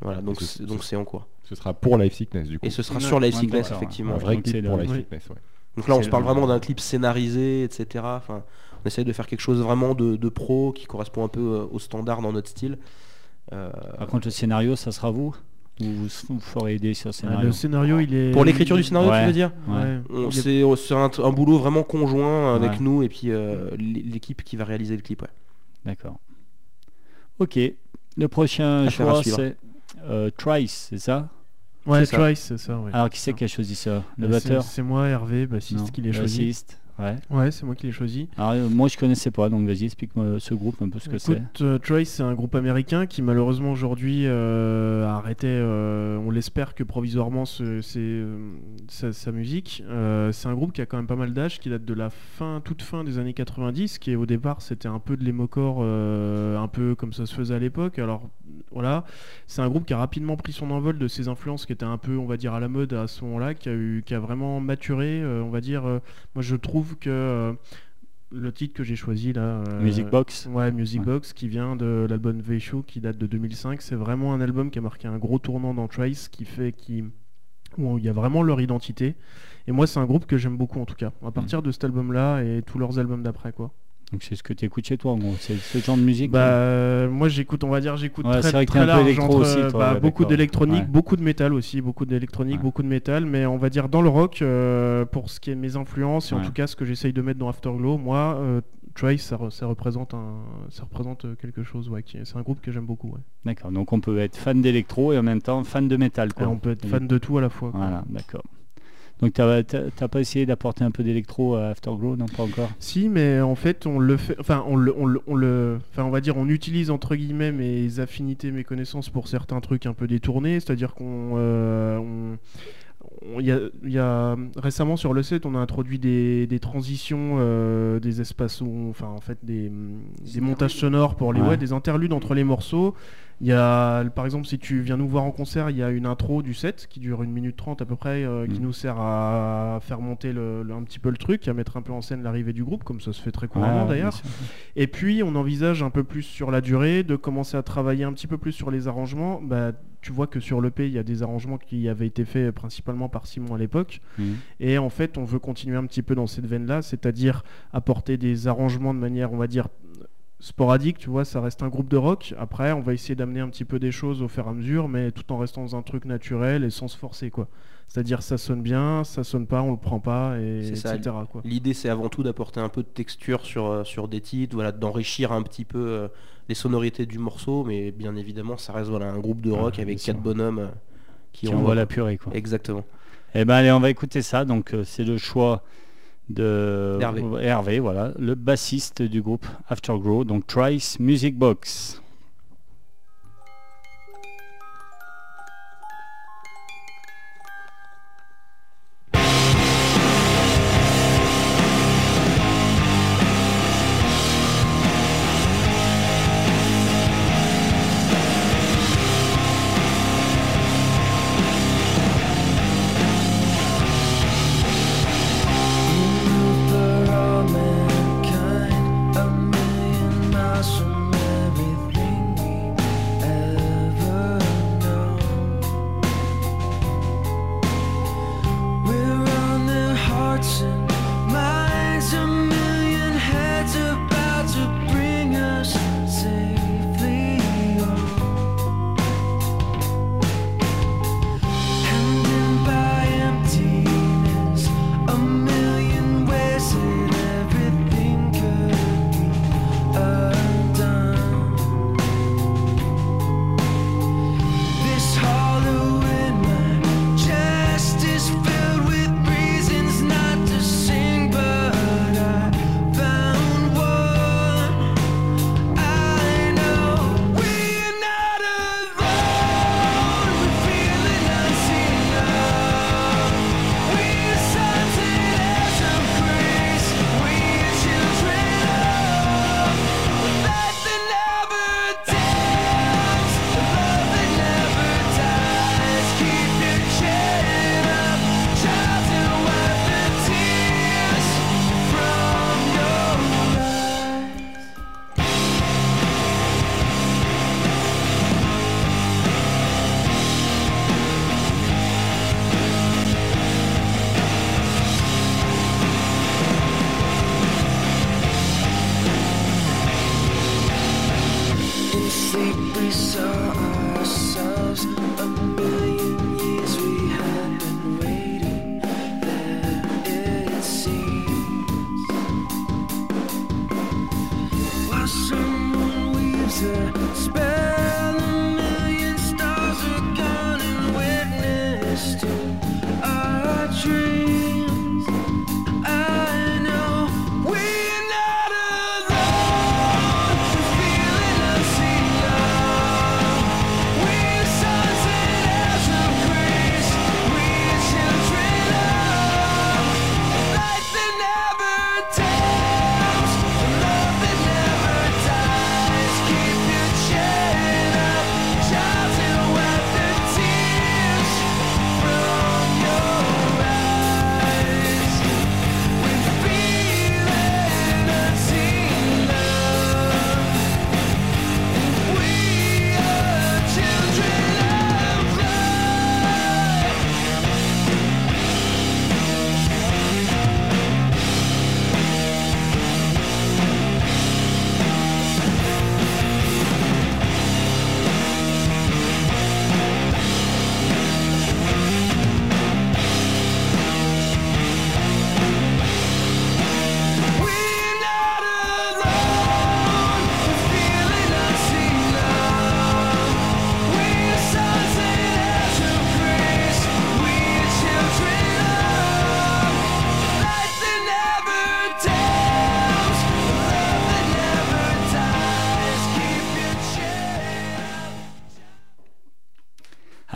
Voilà, donc ce- donc c'est en cours. Ce sera pour Life Sickness du coup. Et ce sera Ouais. sur Life Sickness, effectivement. un vrai Donc, clip pour Life oui. Sickness, ouais. Donc là, on C'est se parle le- vraiment d'un clip scénarisé, etc. Enfin, on essaye de faire quelque chose vraiment de, de pro qui correspond un peu euh, au standard dans notre style. Euh, Par contre, le scénario, ça sera vous Ou vous, vous ferez aider sur le Ah, scénario le scénario, il est. pour l'écriture du scénario, Ouais. tu veux dire Ouais. Ouais. On- Il est- C'est c'est un, un boulot vraiment conjoint avec Ouais. nous et puis euh, l'équipe qui va réaliser le clip. ouais. D'accord. Ok. Le prochain Affaire choix, c'est euh, Trice, c'est ça Ouais, c'est ça. Trice, c'est ça. Ouais. Alors, qui c'est qui a choisi ça? Le Bah, c'est- batteur? C'est moi, Hervé, bassiste, qui l'ai choisi. bassiste, Ouais. Ouais, c'est moi qui l'ai choisi. Alors, euh, moi, je connaissais pas, donc vas-y, explique-moi ce groupe un peu ce que c'est. Euh, Trace, c'est un groupe américain qui malheureusement aujourd'hui euh, a arrêté, euh, on l'espère que provisoirement, ce- c'est, sa, sa musique. C'est un groupe qui a quand même pas mal d'âge, qui date de la fin, toute fin des années 90, qui au départ c'était un peu de l'émocore, un peu comme ça se faisait à l'époque. Alors voilà, c'est un groupe qui a rapidement pris son envol de ses influences qui étaient un peu, on va dire, à la mode à ce moment-là, qui a, eu, qui a vraiment maturé, on va dire. moi je trouve que... euh, le titre que j'ai choisi là, euh, Music Box Ouais, Music Ouais. Box qui vient de l'album V-Show qui date de 2005. C'est vraiment un album qui a marqué un gros tournant dans Trace qui fait qui où il y a vraiment leur identité. Et moi, c'est un groupe que j'aime beaucoup en tout cas. À partir de cet album-là et tous leurs albums d'après quoi. Donc, c'est ce que tu écoutes chez toi, en gros. C'est ce genre de musique Bah, euh, moi j'écoute, on va dire, j'écoute Ouais, très, large entre, aussi, euh, toi, bah, ouais, beaucoup d'électronique, Ouais. beaucoup de métal aussi, beaucoup d'électronique, beaucoup de métal, mais on va dire dans le rock, euh, pour ce qui est mes influences et en tout cas ce que j'essaye de mettre dans Afterglow, moi, euh, Trace, ça, re- ça représente un, ça représente euh, quelque chose, ouais. C'est un groupe que j'aime beaucoup. Ouais. D'accord, donc on peut être fan d'électro et en même temps fan de métal, Et quoi. on peut être fan de tout à la fois. quoi. Voilà, d'accord. Donc, t'as t'as- t'as pas essayé d'apporter un peu d'électro à Afterglow? Non, pas encore Si, mais en fait, on le fait. Enfin, on le, on le, on le- enfin, on va dire, on utilise entre guillemets mes affinités, mes connaissances pour certains trucs un peu détournés. C'est-à-dire qu'on, euh, on- on- il y a, il y a- récemment sur le set, on a introduit des, des transitions, euh, des espaces où, on- enfin, en fait, des, des montages sonores pour les, Ouais. ouais, des interludes entre les morceaux. Il y a, par exemple, si tu viens nous voir en concert, il y a une intro du set qui dure une minute trente à peu près, euh, qui Mm. nous sert à faire monter le- le- un petit peu le truc, à mettre un peu en scène l'arrivée du groupe, comme ça se fait très couramment d'ailleurs. Et puis, on envisage un peu plus sur la durée, de commencer à travailler un petit peu plus sur les arrangements. Bah, tu vois que sur l'EP, il y a des arrangements qui avaient été faits principalement par Simon à l'époque. Mhm. Et en fait, on veut continuer un petit peu dans cette veine-là, c'est-à-dire apporter des arrangements de manière, on va dire, sporadique, tu vois, ça reste un groupe de rock. Après, on va essayer d'amener un petit peu des choses au fur et à mesure, mais tout en restant dans un truc naturel et sans se forcer, quoi. C'est-à-dire, ça sonne bien, ça sonne pas, on le prend pas, et C'est ça, etc. quoi. L'idée, c'est avant tout d'apporter un peu de texture sur, euh, sur des titres, voilà, d'enrichir un petit peu euh, les sonorités du morceau, mais bien évidemment, ça reste voilà, un groupe de rock Ouais, avec quatre bonhommes euh, qui, Qui envoient, envoie la purée, quoi. Exactement. Eh ben allez, on va écouter ça. Donc euh, c'est le choix de Hervé. Hervé, voilà, le bassiste du groupe Afterglow, donc Trice Music Box.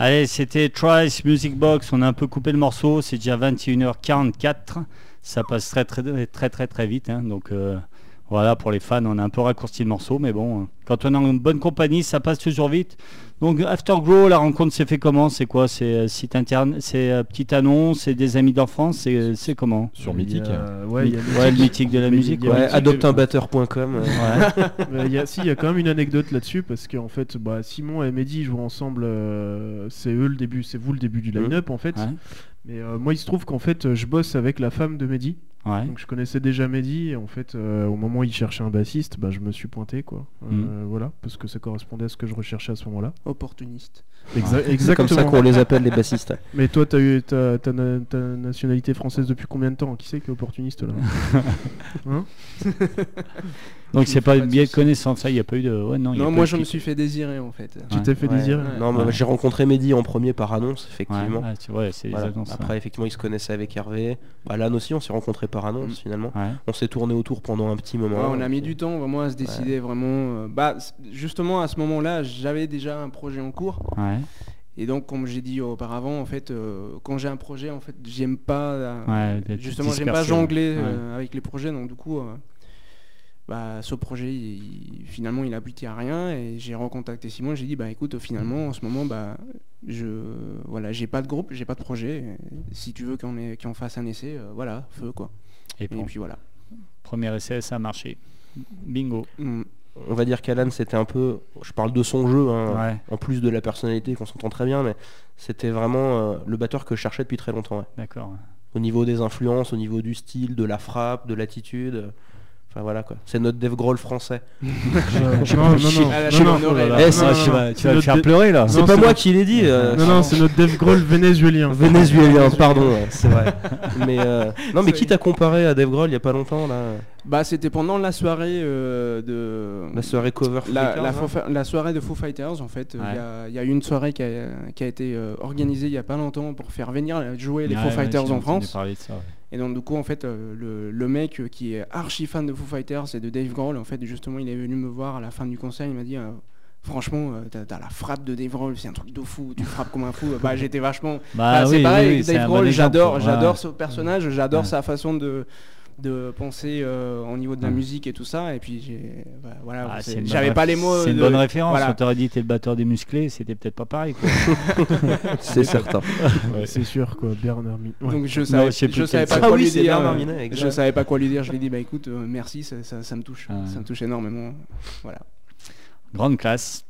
Allez, c'était Trice Music Box. On a un peu coupé le morceau. C'est déjà 21h44. Ça passe très très très très très vite. hein. Donc euh, voilà, pour les fans, on a un peu raccourci le morceau. Mais bon, euh, quand on est en bonne compagnie, ça passe toujours vite. Donc Afterglow, la rencontre s'est fait comment? C'est quoi? C'est euh, site interne C'est euh, petite annonce C'est des amis d'enfance C'est comment? Sur Mythique. a- ouais, Ouais, le mythique de la musique. ouais. Ouais, Mythique, adopteunbatteur.com. euh, Ouais. Euh, il y a, si, il y a quand même une anecdote là-dessus parce qu'en fait, bah, Simon et Mehdi jouent ensemble. euh, c'est eux le début, c'est vous le début du line-up en fait. Ouais. Mais euh, moi, il se trouve qu'en fait, je bosse avec la femme de Mehdi. Ouais. Donc je connaissais déjà Mehdi et en fait, euh, au moment où il cherchait un bassiste, bah, je me suis pointé quoi. Euh, Mm. Voilà, parce que ça correspondait à ce que je recherchais à ce moment-là. Opportuniste. Exa- C'est exactement. comme ça qu'on les appelle les bassistes. Mais toi, t'as eu ta, ta na- ta nationalité française depuis combien de temps? Qui c'est qui est opportuniste là? Hein? Donc c'est pas pas biais de connaissance. Ça, il n'y a pas eu de. Ouais, non, y moi je me suis fait désirer en fait. Tu Ouais. t'es fait Ouais. désirer? Non, mais Ouais. j'ai rencontré Mehdi en premier par annonce, Ouais, effectivement. ouais, ouais, Voilà. annonces. Après, effectivement, il se connaissait avec Hervé. Bah, Lan aussi, on s'est rencontrés par annonce Mm. finalement. ouais. On s'est tourné autour pendant un petit moment. Ouais, on a mis du temps vraiment à se décider vraiment. euh, bah, justement à ce moment-là, j'avais déjà un projet en cours. Ouais. Et donc, comme j'ai dit auparavant, en fait, euh, quand j'ai un projet, en fait, j'aime pas. euh, Ouais, justement, j'aime pas jongler ouais. euh, avec les projets. Donc, du coup, euh, bah, ce projet, il- finalement, il aboutit à rien. Et j'ai recontacté Simon. J'ai dit, bah, écoute, finalement, en ce moment, bah, je, voilà, j'ai pas de groupe, j'ai pas de projet. Et Si tu veux qu'on ait- qu'on fasse un essai, euh, voilà, feu quoi. Et puis voilà. premier essai, ça a marché. Bingo. Mm. On va dire qu'Alan, c'était un peu. Je parle de son jeu, hein, Ouais, en plus de la personnalité qu'on s'entend très bien, mais c'était vraiment euh, le batteur que je cherchais depuis très longtemps. ouais. d'accord. Au niveau des influences, au niveau du style, de la frappe, de l'attitude. Enfin voilà quoi. C'est notre Dave Grohl français. non, non, non, non, non, Non, non, tu non, vas, me faire pleurer là. C'est Non, pas moi qui l'ai dit. euh, Non, non, c'est notre Dave Grohl vénézuélien. Vénézuélien, pardon, c'est vrai. Mais euh, non, mais qui t'a comparé à Dave Grohl il y a pas longtemps là Bah, c'était pendant la soirée euh, de. La soirée cover. La, Fighters, la hein soirée de Foo Fighters, en fait, il Ouais. y a- il y, a eu une soirée qui a, qui a été euh, organisée il y a pas longtemps pour faire venir jouer les Ouais, Foo ouais, Fighters en France. de ça, ouais. Et donc, du coup, en fait, euh, le, le mec euh, qui est archi fan de Foo Fighters et de Dave Grohl, en fait, justement, il est venu me voir à la fin du concert. Il m'a dit, euh, franchement, euh, t'as la frappe de Dave Grohl, c'est un truc de fou. Tu frappes comme un fou. bah, j'étais vachement. Bah, Bah, oui, c'est pareil oui, avec c'est Dave bon Grohl. J'adore, quoi. j'adore Ouais. ce personnage. J'adore Ouais. sa façon de de penser euh, au niveau de la musique et tout ça. Et puis, j'ai, bah, voilà, Ah, c'est- c'est une j'avais bonne pas les mots. C'est une de- bonne référence. voilà. On t'aurait dit t'es le batteur des musclés, c'était peut-être pas pareil. Quoi. C'est certain. Ouais. C'est sûr quoi, Bernard Mi- ouais. Donc je savais, je sais plus je savais quel pas c'est. quoi Ah oui, lui c'est dire. Bernard euh, Minet, exact. Je savais pas quoi lui dire. Je lui ai dit bah écoute, euh, merci, ça, ça- ça me touche, Ah ça me touche énormément. Voilà. Grande classe.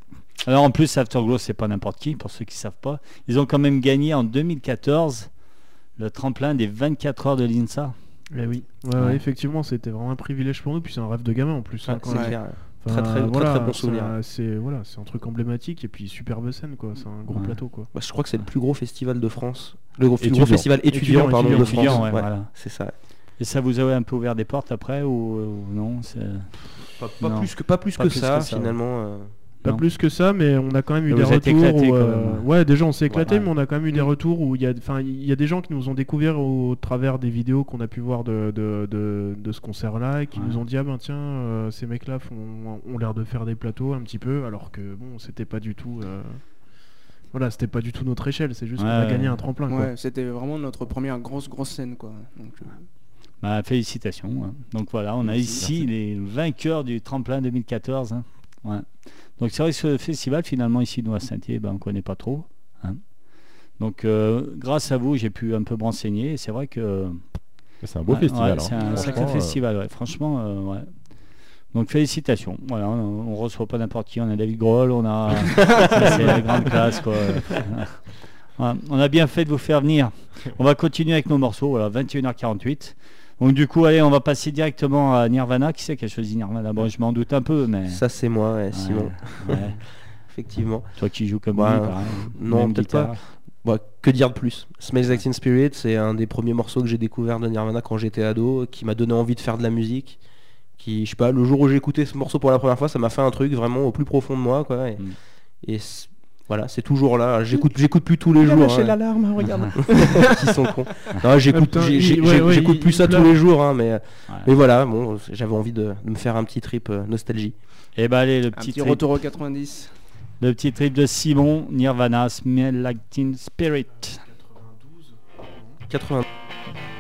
Alors en plus, Afterglow, c'est pas n'importe qui, pour ceux qui savent pas. Ils ont quand même gagné en 2014 le tremplin des 24 heures de l'INSA. Eh oui, ouais, ouais, Ouais. effectivement, c'était vraiment un privilège pour nous. Puis c'est un rêve de gamin en plus. hein, quand c'est. Très, très- très, très bon souvenir. un- C'est voilà, c'est un truc emblématique et puis superbe scène quoi. C'est un gros Ouais. plateau quoi. Bah, je crois que c'est le plus gros festival de France. Le gros, Étudiant. gros festival étudiant, Étudiant, pardon, étudiant, de France. étudiant, ouais, Ouais, voilà. C'est ça. Et ça vous a un peu ouvert des portes après ou, ou non Pas, pas Non. plus que, pas plus Pas que plus ça, que ça, ouais. finalement. euh. Pas Non. plus que ça, mais on a quand même eu des vous retours. éclatés, où, quand euh. Ouais, déjà on s'est éclaté, Ouais. mais on a quand même eu des retours où il y a, enfin, il y a des gens qui nous ont découvert au travers des vidéos qu'on a pu voir de, de, de- de ce concert-là, et qui Ouais. nous ont dit ah ben tiens, euh, ces mecs-là font, ont l'air de faire des plateaux un petit peu, alors que bon, c'était pas du tout. euh, Voilà, c'était pas du tout notre échelle, c'est juste qu'on a Ouais. gagné un tremplin. Ouais, c'était vraiment notre première grosse grosse scène quoi. Donc, euh, Bah, félicitations. hein. Donc voilà, on a Merci, ici les vainqueurs du tremplin 2014. hein. Ouais. Donc c'est vrai que ce festival, finalement, ici, nous à Saint-Thier, ben, on ne connaît pas trop. hein. Donc euh, grâce à vous, j'ai pu un peu me renseigner. et C'est vrai que C'est un beau ouais, festival. ouais, hein. c'est un sacré euh, festival, ouais. franchement. euh, ouais. Donc félicitations. Voilà, on, on reçoit pas n'importe qui. On a David Grohl, on a c'est la grande classe quoi. On a bien fait de vous faire venir. On va continuer avec nos morceaux. Voilà, 21h48. Donc du coup, allez, on va passer directement à Nirvana. Qui c'est qui a choisi Nirvana? Bon, je m'en doute un peu, mais Ça, c'est moi, ouais, Simon. ouais. Effectivement. Toi qui joues comme Bah, lui, pareil. non, peut-être. Bon, que dire de plus? Smells Like Teen Spirit, c'est un des premiers morceaux que j'ai découvert de Nirvana quand j'étais ado, qui m'a donné envie de faire de la musique. Qui, je sais pas, le jour où j'ai écouté ce morceau pour la première fois, ça m'a fait un truc vraiment au plus profond de moi, quoi. Et, Mm. et voilà, c'est toujours là. J'écoute, j'écoute plus tous les jours. hein. l'alarme, regarde. Qui sont cons. Non, j'écoute, Putain, j'ai- il- j'ai- ouais, ouais, j'écoute il- plus ça il tous pleure. les jours, hein, mais, Ouais. mais voilà, bon, j'avais envie de, de me faire un petit trip euh, nostalgie. Et bah allez, le Un petit, petit trip, retour au 90. le petit trip de Simon, Nirvana, Smell Like Teen Spirit. 80. Thank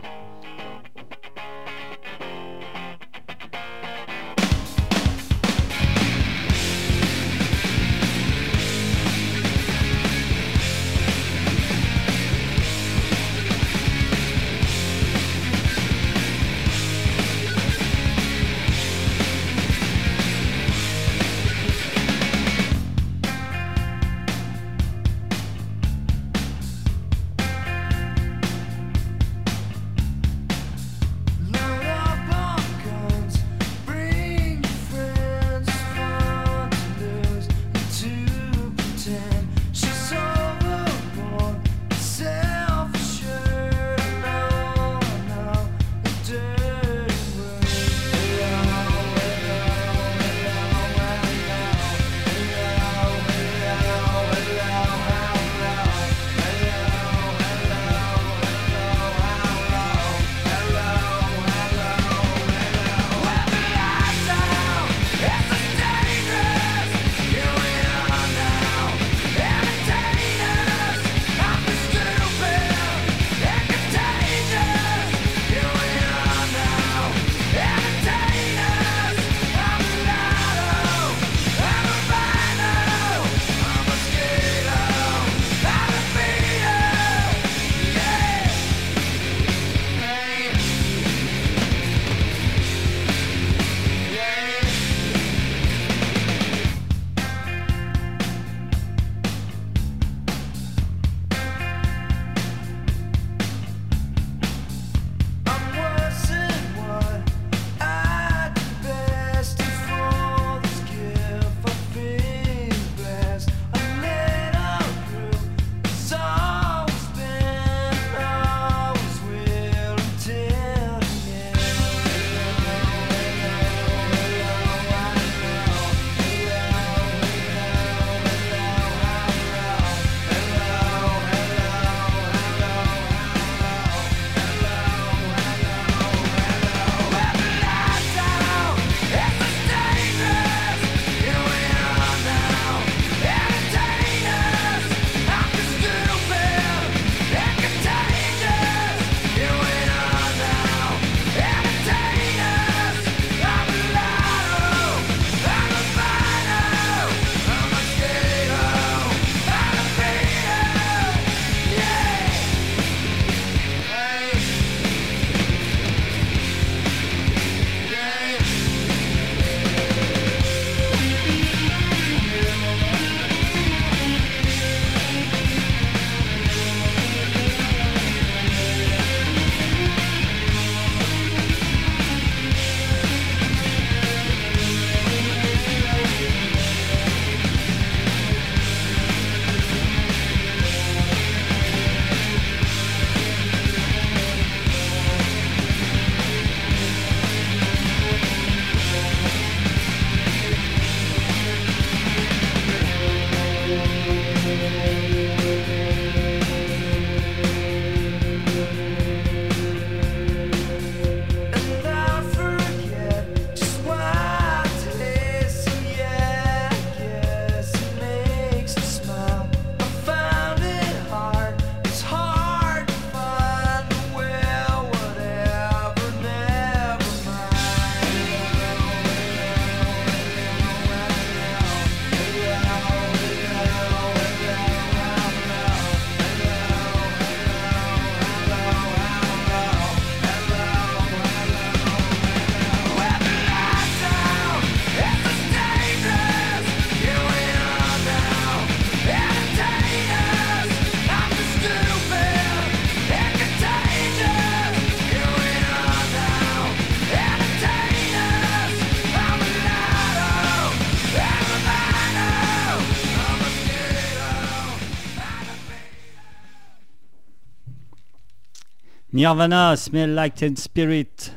Nirvana, Smell Like Teen Spirit.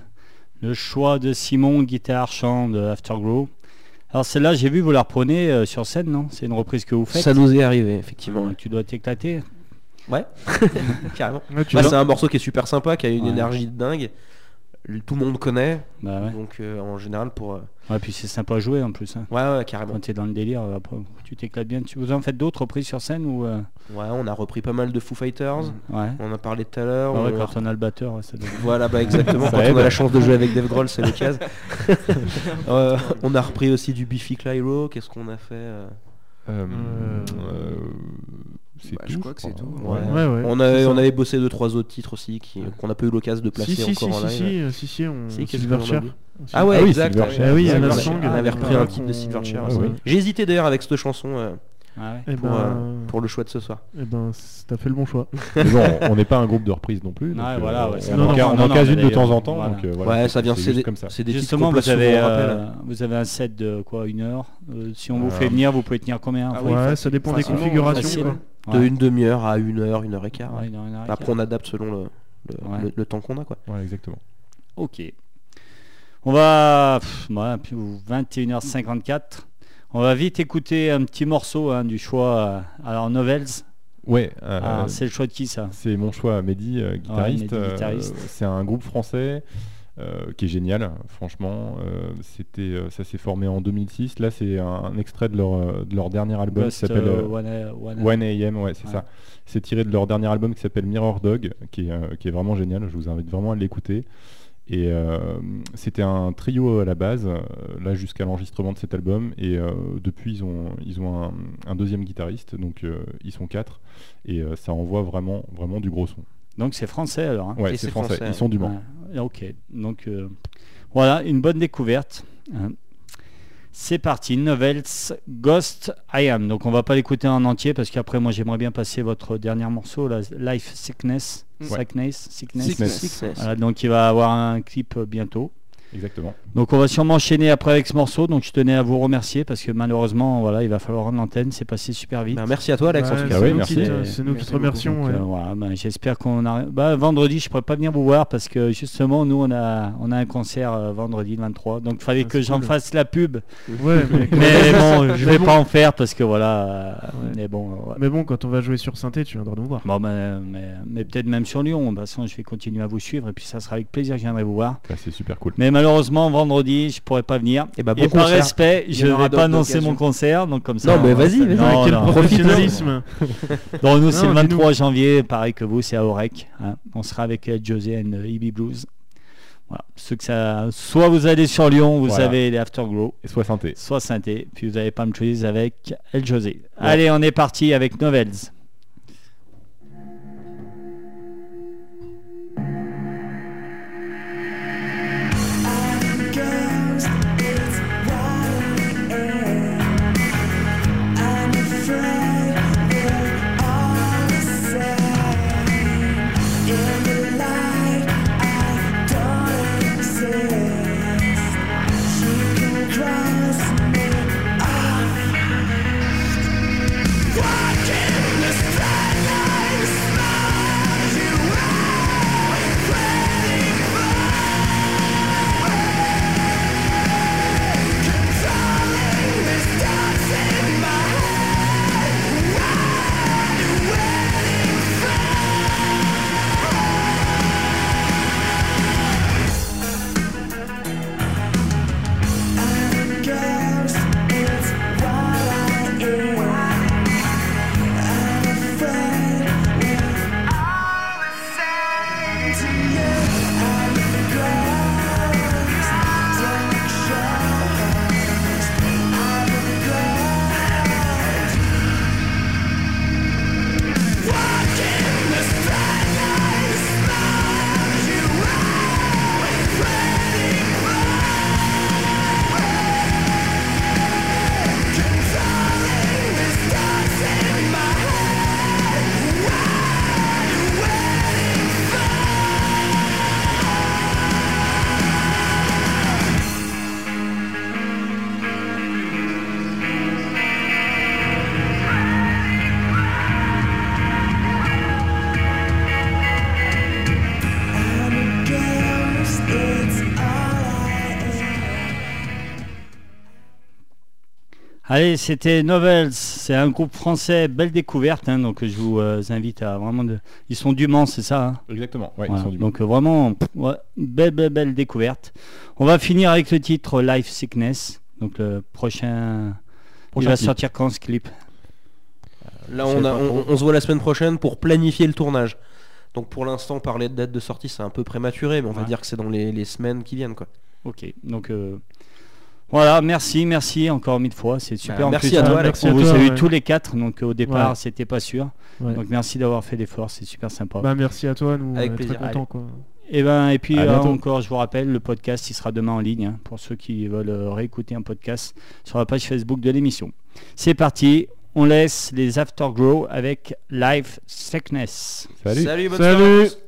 Le choix de Simon, guitare, chant de Afterglow. Alors celle-là, j'ai vu, vous la reprenez euh, sur scène, non? C'est une reprise que vous faites? Ça nous est arrivé, effectivement. Donc, Tu dois t'éclater. Ouais, carrément. Ouais, Bah, c'est un morceau qui est super sympa, qui a une Ouais. énergie de dingue. Tout le monde connaît, Bah ouais. donc euh, en général pour. euh, Ouais, puis c'est sympa à jouer en plus. hein. Ouais, ouais, carrément. Quand tu es dans le délire, euh, après, tu t'éclates bien. Tu vous en faites d'autres reprises sur scène ou euh, Ouais, on a repris pas mal de Foo Fighters. Ouais. On en a parlé tout à l'heure. Ouais, on- quand on a le batteur, ça Voilà, bah exactement. Quand on a la chance de jouer avec Dave Grohl, c'est l'occasion. Euh, on a repris aussi du Biffy Clyro. Qu'est-ce qu'on a fait euh? Euh, Euh, euh, c'est Bah, tout. je crois que c'est tout. Ouais. Ouais, ouais. on, ça. on avait bossé deux trois autres titres aussi qui- qu'on n'a pas eu l'occasion de placer Si, si, si, encore en si, live. si, si, si, on... Si, a Silverchair. Ah ouais, Ah oui, exact. Silverchair. Ah oui. Anna on, avait repris un titre de Silverchair. ouais. J'ai hésité d'ailleurs avec cette chanson euh, Ah ouais. Eh pour, ben, euh, pour le choix de ce soir. eh ben, t'as fait le bon choix. Mais bon, on n'est pas un groupe de reprise non plus. donc, euh, voilà, ouais, c'est on non, en non, on non, en non, case mais une de temps en temps. voilà. donc, euh, voilà, ouais, c'est- ça vient. c'est C'est juste des, comme ça. c'est des Justement, vous avez, euh, vous avez un set de quoi, une heure Euh, Si on vous Euh, fait venir, vous pouvez tenir combien Ah oui, ouais, ça dépend des configurations. De une demi-heure à une heure, une heure et quart. Après, on adapte selon le, le, Ouais. le- le temps qu'on a. Quoi. Ouais, exactement. Ok. On va. pff, ouais, puis 21h54. On va vite écouter un petit morceau hein, du choix. euh, alors, Novels. Ouais. euh, Ah, c'est le choix de qui ça? C'est mon choix, Mehdi, euh, guitariste. Euh, c'est un groupe français euh, qui est génial, franchement. Euh, c'était, euh, ça s'est formé en 2006. Là, c'est un, un extrait de leur, euh, de leur dernier album qui s'appelle euh, euh, One A- One A- 1 AM, ouais, c'est Ouais. ça. C'est tiré de leur dernier album qui s'appelle Mirror Dog, qui est, euh, qui est vraiment génial. Je vous invite vraiment à l'écouter. Et euh, c'était un trio à la base, euh, là jusqu'à l'enregistrement de cet album. Et euh, depuis, ils ont, ils ont un, un deuxième guitariste, donc euh, ils sont quatre. Et ça envoie vraiment, vraiment du gros son. Donc, c'est français alors. hein Ouais, c'est français. français, Ils sont du Mans. Ouais, ok, donc voilà, une bonne découverte. hein. C'est parti, Novels Ghost I Am. Donc on va pas l'écouter en entier parce qu'après moi j'aimerais bien passer votre dernier morceau, la Life Sickness. Ouais. Sickness, sickness. Sickness. Sickness. Voilà, donc il va avoir un clip euh, bientôt. Exactement. Donc on va sûrement enchaîner après avec ce morceau. Donc je tenais à vous remercier parce que malheureusement voilà il va falloir rendre l'antenne, c'est passé super vite. Ben, merci à toi, Alex. en Ouais, tout c'est cas. Oui, nous merci. qui nous qui te remercions. Donc, ouais. euh, voilà, ben, j'espère qu'on a. Bah, vendredi, je pourrais pas venir vous voir parce que justement, nous, on a, on a un concert euh, vendredi le 23. Donc, il fallait Ah, que j'en cool. fasse la pub. Ouais, mais, Mais bon, je Mais vais bon. pas en faire parce que voilà. Ouais. Mais bon, ouais. mais bon, quand on va jouer sur synthé, tu viendras nous voir. Bon, ben, mais, mais peut-être même sur Lyon. De toute façon, je vais continuer à vous suivre et puis ça sera avec plaisir que je viendrai vous voir. C'est super cool. Mais malheureusement, vendredi, je pourrais pas venir. Et bah, bon et par respect, je aura vais pas annoncer mon concert. Donc, comme ça. Non, mais vas-y, vas-y. Non, Quel non. professionnalisme Donc nous c'est le dis-nous. 23 janvier, pareil que vous, c'est à Orec. hein. On sera avec euh, José and euh, EB Blues. Voilà. Ceux que ça... Soit vous allez sur Lyon, vous Voilà. avez les Afterglow, Et sois synthé. soit Synthé, puis vous avez Palm Trees avec El José. Allez, on est parti avec Novels. Allez, c'était Novels, c'est un groupe français, belle découverte, hein, donc je vous euh, invite à vraiment... De... Ils sont du Mans, c'est ça hein? Exactement. Ouais, Voilà. ils sont du Donc euh, vraiment, pff, ouais, belle, belle, belle découverte. On va finir avec le titre Life Sickness, donc le prochain... Prochain il va clip. sortir quand ce clip? Là, Je sais on, a- on, se voit la semaine prochaine pour planifier le tournage. Donc pour l'instant, parler de date de sortie, c'est un peu prématuré, mais on va dire que c'est dans les, les semaines qui viennent. Quoi. Ok, donc euh, voilà, merci, merci encore mille fois, c'est super. Bah, merci plus, à toi, on- Alex. On Merci à vous toi, a eu ouais. tous les quatre, donc au départ Ouais. c'était pas sûr. Ouais. Donc merci d'avoir fait l'effort, c'est super sympa. Bah, merci à toi, nous, Avec on est plaisir. très contents. Quoi. Et ben et puis euh, encore, je vous rappelle, le podcast il sera demain en ligne hein, pour ceux qui veulent euh, réécouter un podcast sur la page Facebook de l'émission. C'est parti, on laisse les Afterglow avec Life Sickness. Salut. Salut, bonne Salut. soirée.